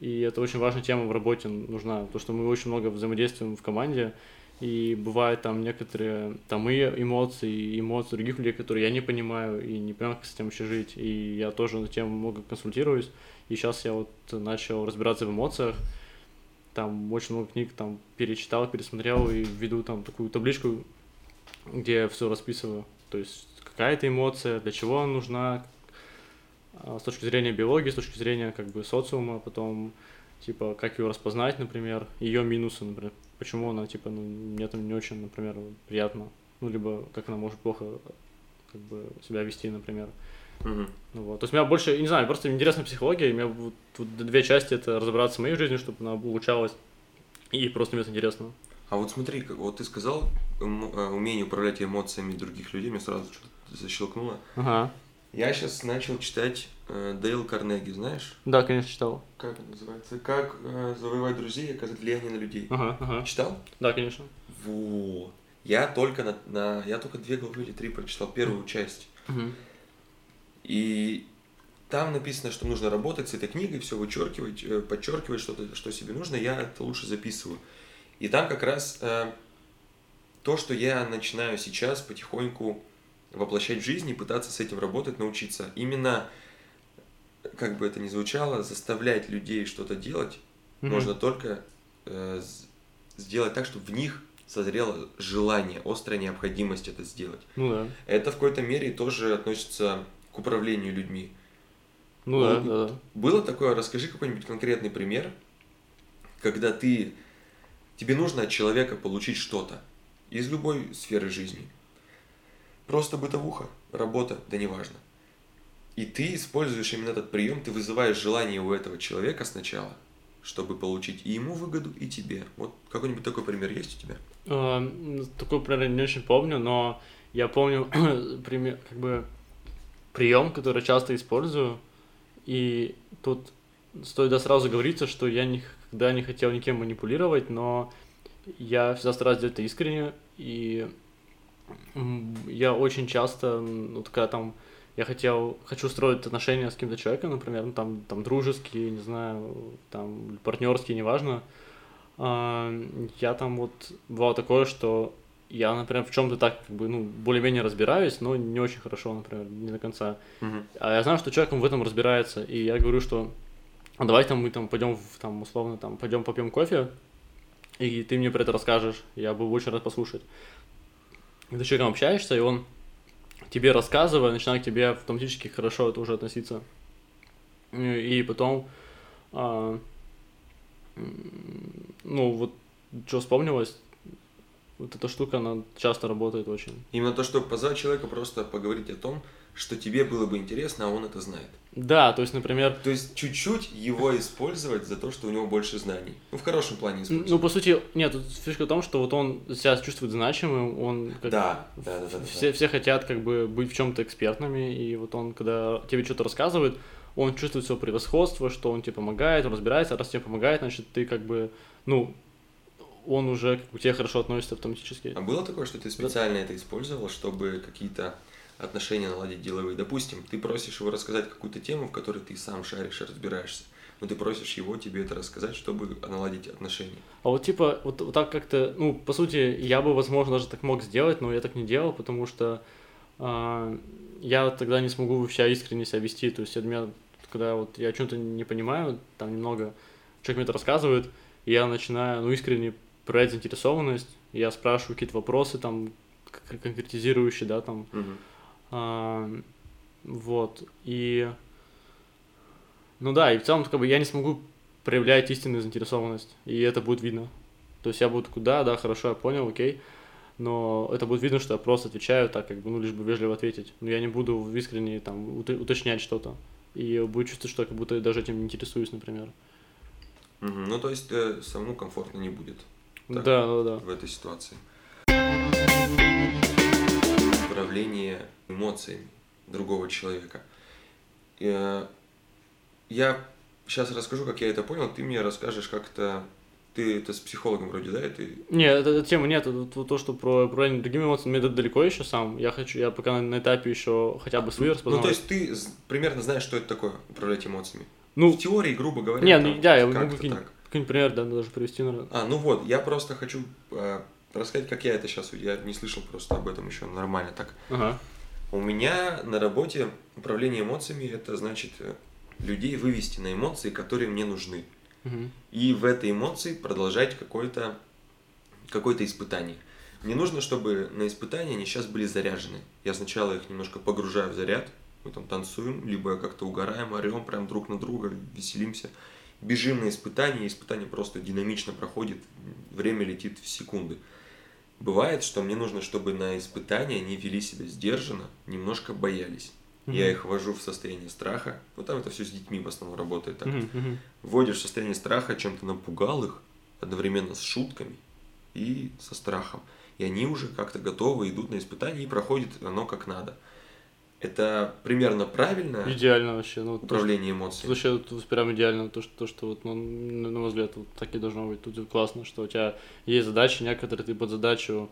И это очень важная тема в работе нужна, потому что мы очень много взаимодействуем в команде, и бывают там некоторые там и эмоции, и эмоции других людей, которые я не понимаю и не понимаю, как с этим вообще жить. И я тоже на тему много консультируюсь. И сейчас я вот начал разбираться в эмоциях. Там очень много книг там перечитал, пересмотрел и веду там такую табличку, где я все расписываю. То есть какая это эмоция, для чего она нужна, а, с точки зрения биологии, с точки зрения как бы социума, потом типа как ее распознать, например, ее минусы, например, почему она типа ну, мне там не очень, например, приятно, ну либо как она может плохо как бы себя вести, например. Ну вот. То есть у меня больше, не знаю, просто интересная психология, и у меня вот, тут две части это разобраться в моей жизни, чтобы она улучшалась, и просто мне это интересно. А вот смотри, как- вот ты сказал эм, э, умение управлять эмоциями других людей, меня сразу что-то защелкнуло. Ага. Я сейчас начал читать э, Дейл Карнеги, знаешь? Да, конечно, читал. Как это называется? Как э, завоевать друзей и оказать влияние на людей. Ага, ага. Читал? Да, конечно. Вот. Я только на, на- я только две главы или три прочитал первую часть. Мгм. И там написано, что нужно работать с этой книгой, все вычеркивать, э, подчеркивать что-то, что себе нужно, я это лучше записываю. И там как раз э, то, что я начинаю сейчас потихоньку воплощать в жизнь и пытаться с этим работать, научиться. Именно, как бы это ни звучало, заставлять людей что-то делать Мгм. можно только э, сделать так, чтобы в них созрело желание, острая необходимость это сделать. Ну да. Это в какой-то мере тоже относится к управлению людьми. Ну да, Ну, да, да. Было такое, расскажи какой-нибудь конкретный пример, когда ты, тебе нужно от человека получить что-то из любой сферы жизни. Просто бытовуха, работа, да неважно. И ты используешь именно этот прием, ты вызываешь желание у этого человека сначала, чтобы получить и ему выгоду, и тебе. Вот какой-нибудь такой пример есть у тебя? А, Такой пример не очень помню, но я помню пример, как бы прием, который часто использую. И тут стоит да, сразу говориться, что я никогда не хотел никем манипулировать, но я всегда стараюсь делать это искренне. И я очень часто, вот когда там я хотел, хочу строить отношения с каким-то человеком, например, ну, там, там дружеские, не знаю, там партнерские, неважно, а, я там вот бывало такое, что я, например, в чем-то так, как бы, ну, более-менее разбираюсь, но не очень хорошо, например, не до конца. А я знаю, что человек в этом разбирается, и я говорю, что а давай там мы там пойдем, там, условно, там, пойдем попьем кофе, и ты мне про это расскажешь, я бы очень рад послушать. И ты с человеком общаешься, и он тебе рассказывая, начинает к тебе автоматически хорошо это уже относиться. И потом, а, ну, вот, что вспомнилось, вот эта штука, она часто работает очень. Именно то, чтобы позвать человека просто поговорить о том, что тебе было бы интересно, а он это знает. Да, то есть, например... То есть, чуть-чуть его использовать за то, что у него больше знаний. Ну, в хорошем плане использовать. Ну, по сути, нет, тут фишка в том, что вот он себя чувствует значимым, он... Как, да, да, да, да. Все, да. все хотят как бы быть в чем-то экспертными, и вот он, когда тебе что-то рассказывает, он чувствует свое превосходство, что он тебе помогает, он разбирается, а раз тебе помогает, значит, ты как бы, ну, он уже к тебе хорошо относится автоматически. А было такое, что ты специально да. это использовал, чтобы какие-то отношения наладить деловые. Допустим, ты просишь его рассказать какую-то тему, в которой ты сам шаришь и разбираешься, но ты просишь его тебе это рассказать, чтобы наладить отношения. А вот типа, вот, вот так как-то, ну, по сути, я бы, возможно, даже так мог сделать, но я так не делал, потому что э, я тогда не смогу вообще искренне себя вести. То есть, меня, когда вот я о чем-то не понимаю, там немного человек мне это рассказывает, и я начинаю, ну, искренне проявлять заинтересованность, я спрашиваю какие-то вопросы, там, конкретизирующие, да, там, угу а, вот, и... Ну да, и в целом, как бы, я не смогу проявлять истинную заинтересованность, и это будет видно. То есть я буду куда, да, хорошо, я понял, окей, но это будет видно, что я просто отвечаю так, как бы, ну, лишь бы вежливо ответить. Но я не буду искренне там уточнять что-то. И будет чувствовать, что я как будто даже этим не интересуюсь, например. Угу. Ну, то есть э, самому комфортно не будет. Так, да, да, да. В этой ситуации управление эмоциями другого человека. Э, я сейчас расскажу, как я это понял, ты мне расскажешь как-то ты это с психологом вроде, да? Это... Нет, это, это тема нет. Это то, что про управление другими эмоциями, это далеко еще сам. Я хочу, я пока на, на этапе еще хотя бы свои распознавать. Ну, то есть ты примерно знаешь, что это такое, управлять эмоциями? Ну, в теории, грубо говоря. Не, ну, да, я могу какой-нибудь пример, да, даже привести, наверное. А, ну вот, я просто хочу э, рассказать, как я это сейчас, я не слышал просто об этом еще нормально так. Ага. У меня на работе управление эмоциями это значит э, людей вывести на эмоции, которые мне нужны. Угу. И в этой эмоции продолжать какое-то какое-то испытание. Мне нужно, чтобы на испытания они сейчас были заряжены. Я сначала их немножко погружаю в заряд, мы там танцуем, либо как-то угораем, орем прям друг на друга, веселимся. Бежим на испытания, испытание просто динамично проходит, время летит в секунды. Бывает, что мне нужно, чтобы на испытания они вели себя сдержанно, немножко боялись. Mm-hmm. Я их ввожу в состояние страха. Ну, там это все с детьми в основном работает так. Mm-hmm. Вводишь в состояние страха, чем-то напугал их, одновременно с шутками и со страхом. И они уже как-то готовы, идут на испытания и проходит оно как надо. Это примерно правильно? Идеально вообще. Ну, управление эмоциями. Вообще, тут прям идеально то, что, то, что вот, ну, на мой взгляд, вот так и должно быть. Тут классно, что у тебя есть задачи, некоторые ты под задачу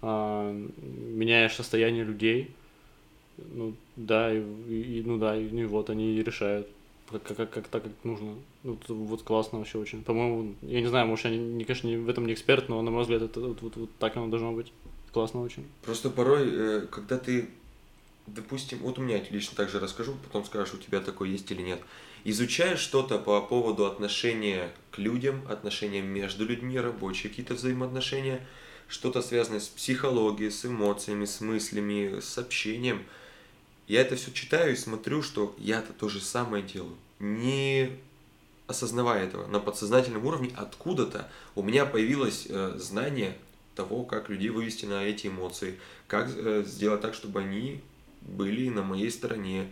а, меняешь состояние людей. Ну, да, и, и ну да, и, и вот они решают как, как, как так, как нужно. Вот, вот классно вообще очень. По-моему, я не знаю, может, я, не, конечно, не, в этом не эксперт, но, на мой взгляд, это вот, вот, вот так оно должно быть. Классно очень. Просто порой, э, когда ты допустим, вот у меня лично также расскажу, потом скажешь, у тебя такое есть или нет. Изучаешь что-то по поводу отношения к людям, отношения между людьми, рабочие какие-то взаимоотношения, что-то связанное с психологией, с эмоциями, с мыслями, с общением. Я это все читаю и смотрю, что я-то то же самое делаю. Не осознавая этого, на подсознательном уровне откуда-то у меня появилось э, знание того, как людей вывести на эти эмоции, как э, сделать так, чтобы они были на моей стороне,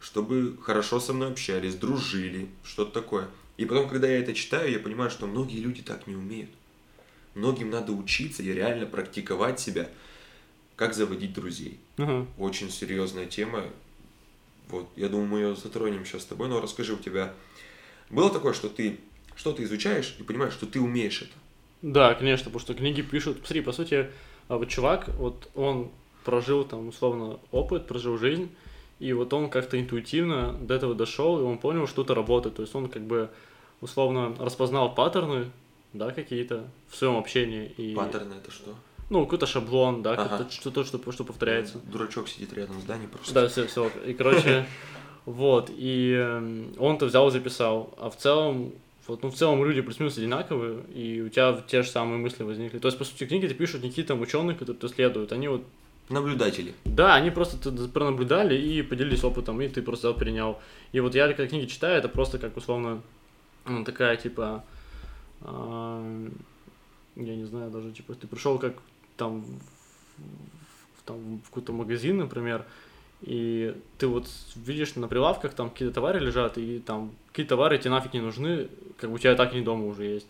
чтобы хорошо со мной общались, дружили, что-то такое. И потом, когда я это читаю, я понимаю, что многие люди так не умеют. Многим надо учиться и реально практиковать себя, как заводить друзей. Uh-huh. Очень серьезная тема. Вот, я думаю, мы ее затронем сейчас с тобой, но расскажи, у тебя было такое, что ты что-то изучаешь и понимаешь, что ты умеешь это? Да, конечно, потому что книги пишут. Смотри, по сути, а вот чувак, вот он прожил там условно опыт, прожил жизнь, и вот он как-то интуитивно до этого дошел, и он понял, что это работает. То есть он как бы условно распознал паттерны, да, какие-то в своем общении. И... Паттерны это что? Ну, какой-то шаблон, да, ага. что-то, что, что, что повторяется. Дурачок сидит рядом с Даней просто. Да, все, все. И, короче, Вот, и э, он-то взял и записал. А в целом, вот, ну, в целом люди плюс-минус одинаковые, и у тебя те же самые мысли возникли. То есть, по сути, книги ты пишут не какие-то ученые, которые исследуют, они вот Наблюдатели. да, они просто пронаблюдали и поделились опытом, и ты просто перенял. И вот я, когда книги читаю, это просто как условно ну, такая типа, а, я не знаю, даже типа ты пришел как там в, там, в какой-то магазин, например, и ты вот видишь на прилавках там какие-то товары лежат, и там какие товары тебе нафиг не нужны, как бы у тебя и так они дома уже есть.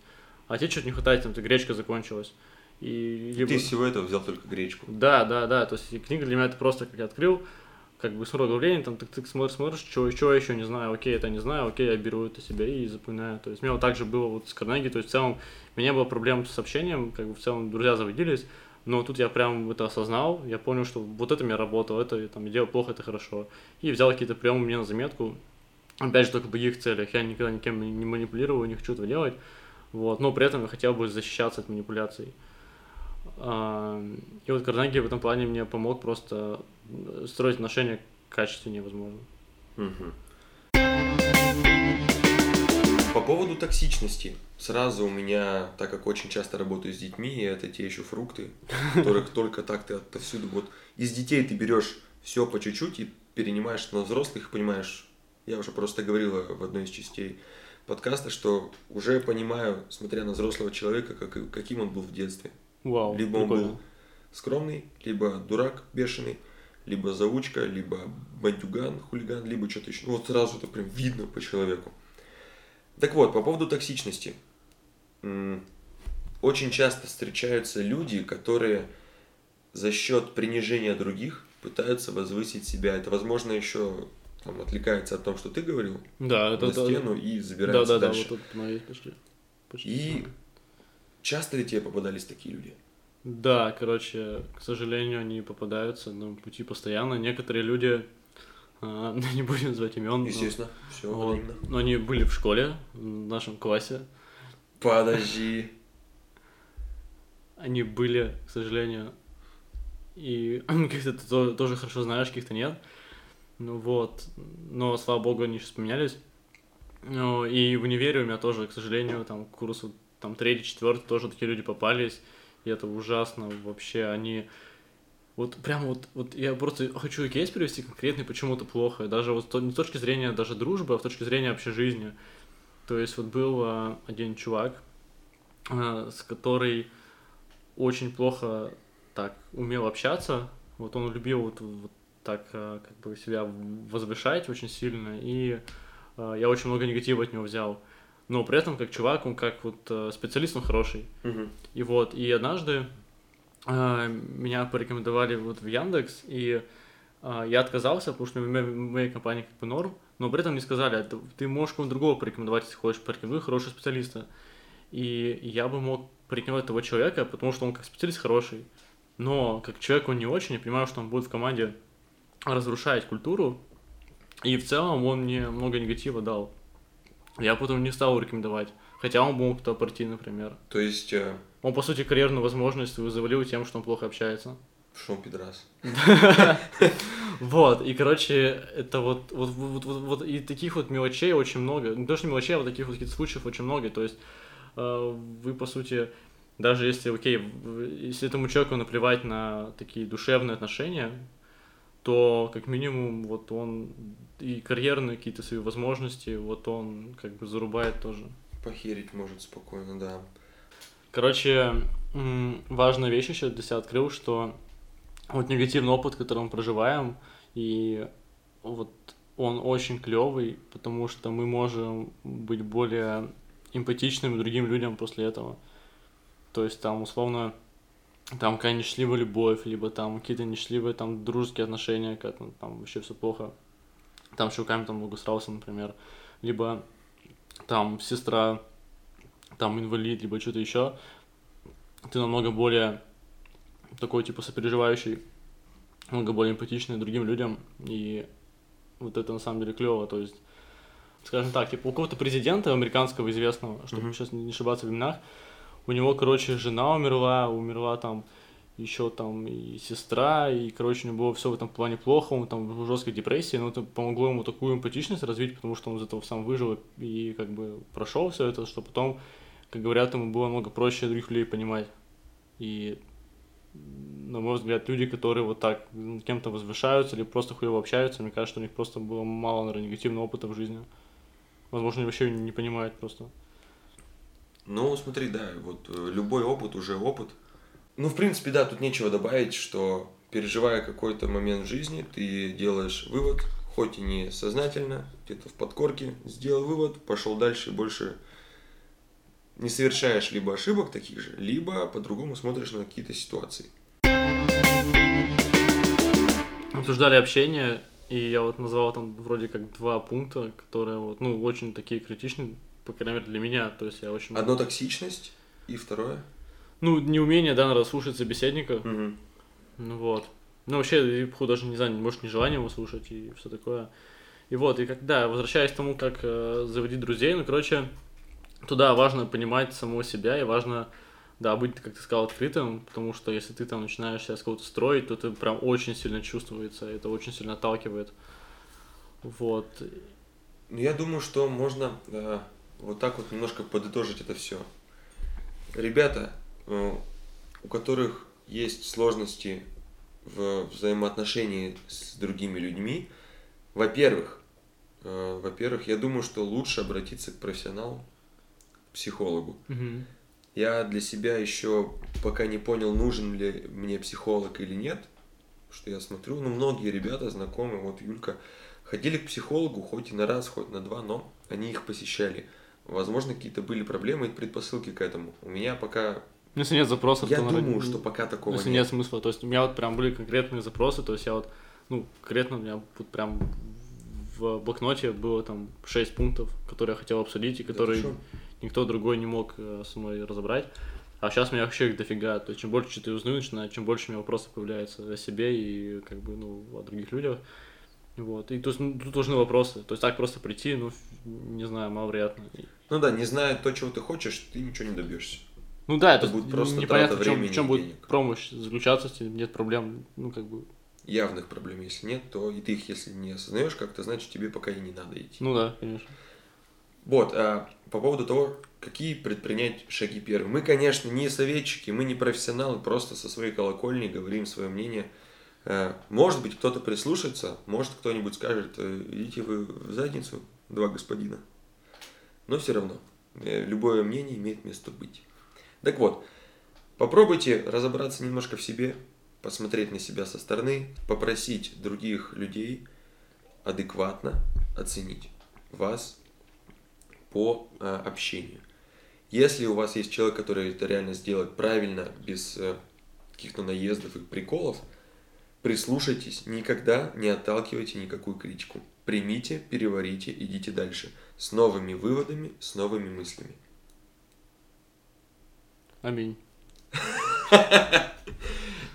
А тебе что-то не хватает, там, ты гречка закончилась. И либо... Ты из всего этого взял только гречку. Да, да, да. То есть книга для меня это просто как я открыл, как бы смотрю оглавление, там ты, ты смотришь, смотришь, что, что я еще не знаю, окей, это не знаю, окей, я беру это себе и запоминаю. То есть у меня вот так же было вот с Карнеги, то есть в целом у меня не было проблем с общением, как бы в целом друзья заводились, но тут я прям это осознал, я понял, что вот это мне работало, это я там делал плохо, это хорошо. И взял какие-то приемы мне на заметку, опять же, только в других целях. Я никогда никем не манипулировал, не хочу этого делать. Вот, но при этом я хотел бы защищаться от манипуляций. И вот Карнеги в этом плане мне помог просто строить отношения качественнее, возможно. Мгм. По поводу токсичности. Сразу у меня, так как очень часто работаю с детьми, и это те еще фрукты, которых только так ты отовсюду. Вот из детей ты берешь все по чуть-чуть и перенимаешь на взрослых, понимаешь, я уже просто говорил в одной из частей подкаста, что уже понимаю, смотря на взрослого человека, как, каким он был в детстве. Вау, Либо он был скромный, либо дурак бешеный, либо заучка, либо бандюган, хулиган, либо что-то еще. Ну, вот сразу это прям видно по человеку. Так вот, по поводу токсичности. Очень часто встречаются люди, которые за счет принижения других пытаются возвысить себя. Это, возможно, еще там, отвлекается от того, что ты говорил, Да, это на да, стену и да, забирается да, да, дальше. вот тут мои пошли. Почти И. часто ли тебе попадались такие люди? Да, короче, к сожалению, они попадаются на пути постоянно. Некоторые люди, а, не будем называть имен, но- Естественно, все вот, но они были в школе, в нашем классе. Подожди. Они были, к сожалению, и каких-то ты то- тоже хорошо знаешь, каких-то нет. Ну вот, но, слава богу, они сейчас поменялись. Ну, и в универе у меня тоже, к сожалению, там курс вот, там третий, четвертый тоже такие люди попались. И это ужасно вообще. Они вот прям вот, вот я просто хочу кейс привести конкретный, почему это плохо. Даже вот не с точки зрения даже дружбы, а с точки зрения вообще жизни. То есть вот был а, один чувак, а, с который очень плохо так умел общаться. Вот он любил вот, вот так а, как бы себя возвышать очень сильно, и я очень много негатива от него взял. Но при этом как чувак, он как вот а, специалист, он хороший. Мгм. И вот, и однажды а, меня порекомендовали вот в Яндекс, и а, я отказался, потому что в мо- в моей компании как бы норм, но при этом не сказали, «А ты- ты можешь кого-нибудь другого порекомендовать, если хочешь, порекомендуй хорошего специалиста. И я бы мог порекомендовать того человека, потому что он как специалист хороший, но как человек он не очень, я понимаю, что он будет в команде разрушать культуру, и в целом он мне много негатива дал. Я потом не стал рекомендовать, хотя он мог туда пройти, например. То есть, э, Он, по сути, карьерную возможность завалил тем, что он плохо общается. что он пидорас. Вот, и, короче, это вот, вот, вот, вот, вот и таких вот мелочей очень много. Не то, что мелочей, а вот таких вот каких-то случаев очень много. То есть э, вы, по сути, даже если, окей, если этому человеку наплевать на такие душевные отношения, то как минимум вот он и карьерные какие-то свои возможности, вот он как бы зарубает тоже. Похерить может спокойно, да. Короче, важная вещь еще для себя открыл, что вот негативный опыт, который мы проживаем, и вот он очень клевый, потому что мы можем быть более эмпатичными другим людям после этого. То есть там условно там какая-нибудь несчастливая любовь, либо там какие-то несчастливые там дружеские отношения, как там, там вообще все плохо. Там с чуваками там много срался, например. Либо там сестра, там инвалид, либо что-то еще. Ты намного более такой, типа, сопереживающий, много более эмпатичный другим людям. И вот это на самом деле клево. То есть, скажем так, типа, у какого-то президента американского известного, чтобы Мгм. сейчас не ошибаться в именах, у него, короче, жена умерла, умерла там еще там и сестра, и, короче, у него было все в этом плане плохо, он там в жесткой депрессии, но это помогло ему такую эмпатичность развить, потому что он из этого сам выжил и как бы прошел все это, что потом, как говорят, ему было много проще других людей понимать. И, на мой взгляд, люди, которые вот так кем-то возвышаются или просто хуево общаются, мне кажется, что у них просто было мало, наверное, негативного опыта в жизни. Возможно, они вообще не понимают просто. Ну, смотри, да, вот э, любой опыт уже опыт. Ну, в принципе, да, тут нечего добавить, что переживая какой-то момент в жизни, ты делаешь вывод, хоть и не сознательно, где-то в подкорке, сделал вывод, пошел дальше и больше не совершаешь либо ошибок таких же, либо по-другому смотришь на какие-то ситуации. Обсуждали общение, и я вот назвал там вроде как два пункта, которые вот, ну, очень такие критичные, по крайней мере, для меня. То есть я очень... Одно токсичность и второе? Ну, неумение, да, надо слушать собеседника. Угу. Ну вот. Ну, вообще, даже, не знаю, может, нежелание его слушать и все такое. И вот, и когда, возвращаясь к тому, как э, заводить друзей, ну, короче, туда важно понимать самого себя и важно, да, быть, как ты сказал, открытым, потому что если ты там начинаешь себя с кого-то строить, то ты прям очень сильно чувствуется, это очень сильно отталкивает. Вот. Ну, я думаю, что можно э, вот так вот немножко подытожить это все. Ребята, э, у которых есть сложности в взаимоотношении с другими людьми, во-первых, э, во-первых, я думаю, что лучше обратиться к профессионалу, психологу. Угу. Я для себя еще пока не понял, нужен ли мне психолог или нет. Что я смотрю, ну, многие ребята, знакомые, вот Юлька, ходили к психологу хоть и на раз, хоть на два, но они их посещали. Возможно, какие-то были проблемы и предпосылки к этому. У меня пока... Ну, если нет запросов, я то... думаю, наверное, что пока такого если нет. нет смысла. То есть у меня вот прям были конкретные запросы, то есть я вот, ну, конкретно у меня вот прям в блокноте было там 6 пунктов, которые я хотел обсудить и которые хорошо. никто другой не мог э, со мной разобрать. А сейчас у меня вообще их дофига. То есть чем больше узнаю, начинаю, чем больше у меня вопросов появляется о себе и как бы, ну, о других людях. Вот. И ну, тут нужны вопросы. То есть так просто прийти, ну, не знаю, маловероятно. Ну да, не зная то, чего ты хочешь, ты ничего не добьешься. Ну да, Это это будет просто непонятно, трата в чем, в чем будет денег. помощь заключаться, если нет проблем. Ну, как бы, Явных проблем, если нет, то и ты их, если не осознаешь как-то, значит, тебе пока и не надо идти. ну да, конечно. Вот, а по поводу того, какие предпринять шаги первые. Мы, конечно, не советчики, мы не профессионалы, просто со своей колокольни говорим свое мнение. Э, Может быть, кто-то прислушается, может, кто-нибудь скажет, «Э, идите вы в задницу, два господина. Но все равно, э, любое мнение имеет место быть. Так вот, попробуйте разобраться немножко в себе, посмотреть на себя со стороны, попросить других людей адекватно оценить вас по общению. Если у вас есть человек, который это реально сделает правильно, без каких-то наездов и приколов, прислушайтесь, никогда не отталкивайте никакую критику. Примите, переварите, идите дальше. С новыми выводами, с новыми мыслями. Аминь.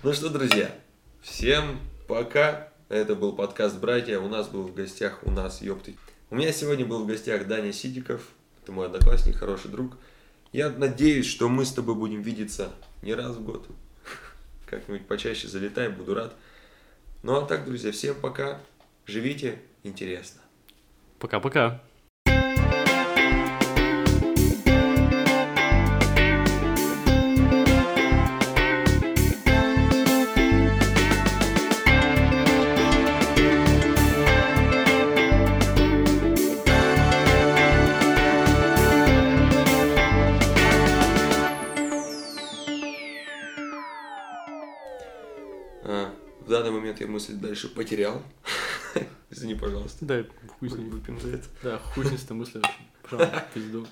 Ну что, друзья, всем пока. Это был подкаст «Братья». У нас был в гостях, у нас, ёпты. У меня сегодня был в гостях Даня Сидиков. Это мой одноклассник, хороший друг. Я надеюсь, что мы с тобой будем видеться не раз в год. Как-нибудь почаще залетаем, буду рад. Ну а так, друзья, всем пока. Живите интересно. Пока-пока. Мысль дальше потерял. Извини, пожалуйста. Да, хуй с ним. Выпьем за это. Да, хуй с ним мыслью. Пожалуйста, пизду.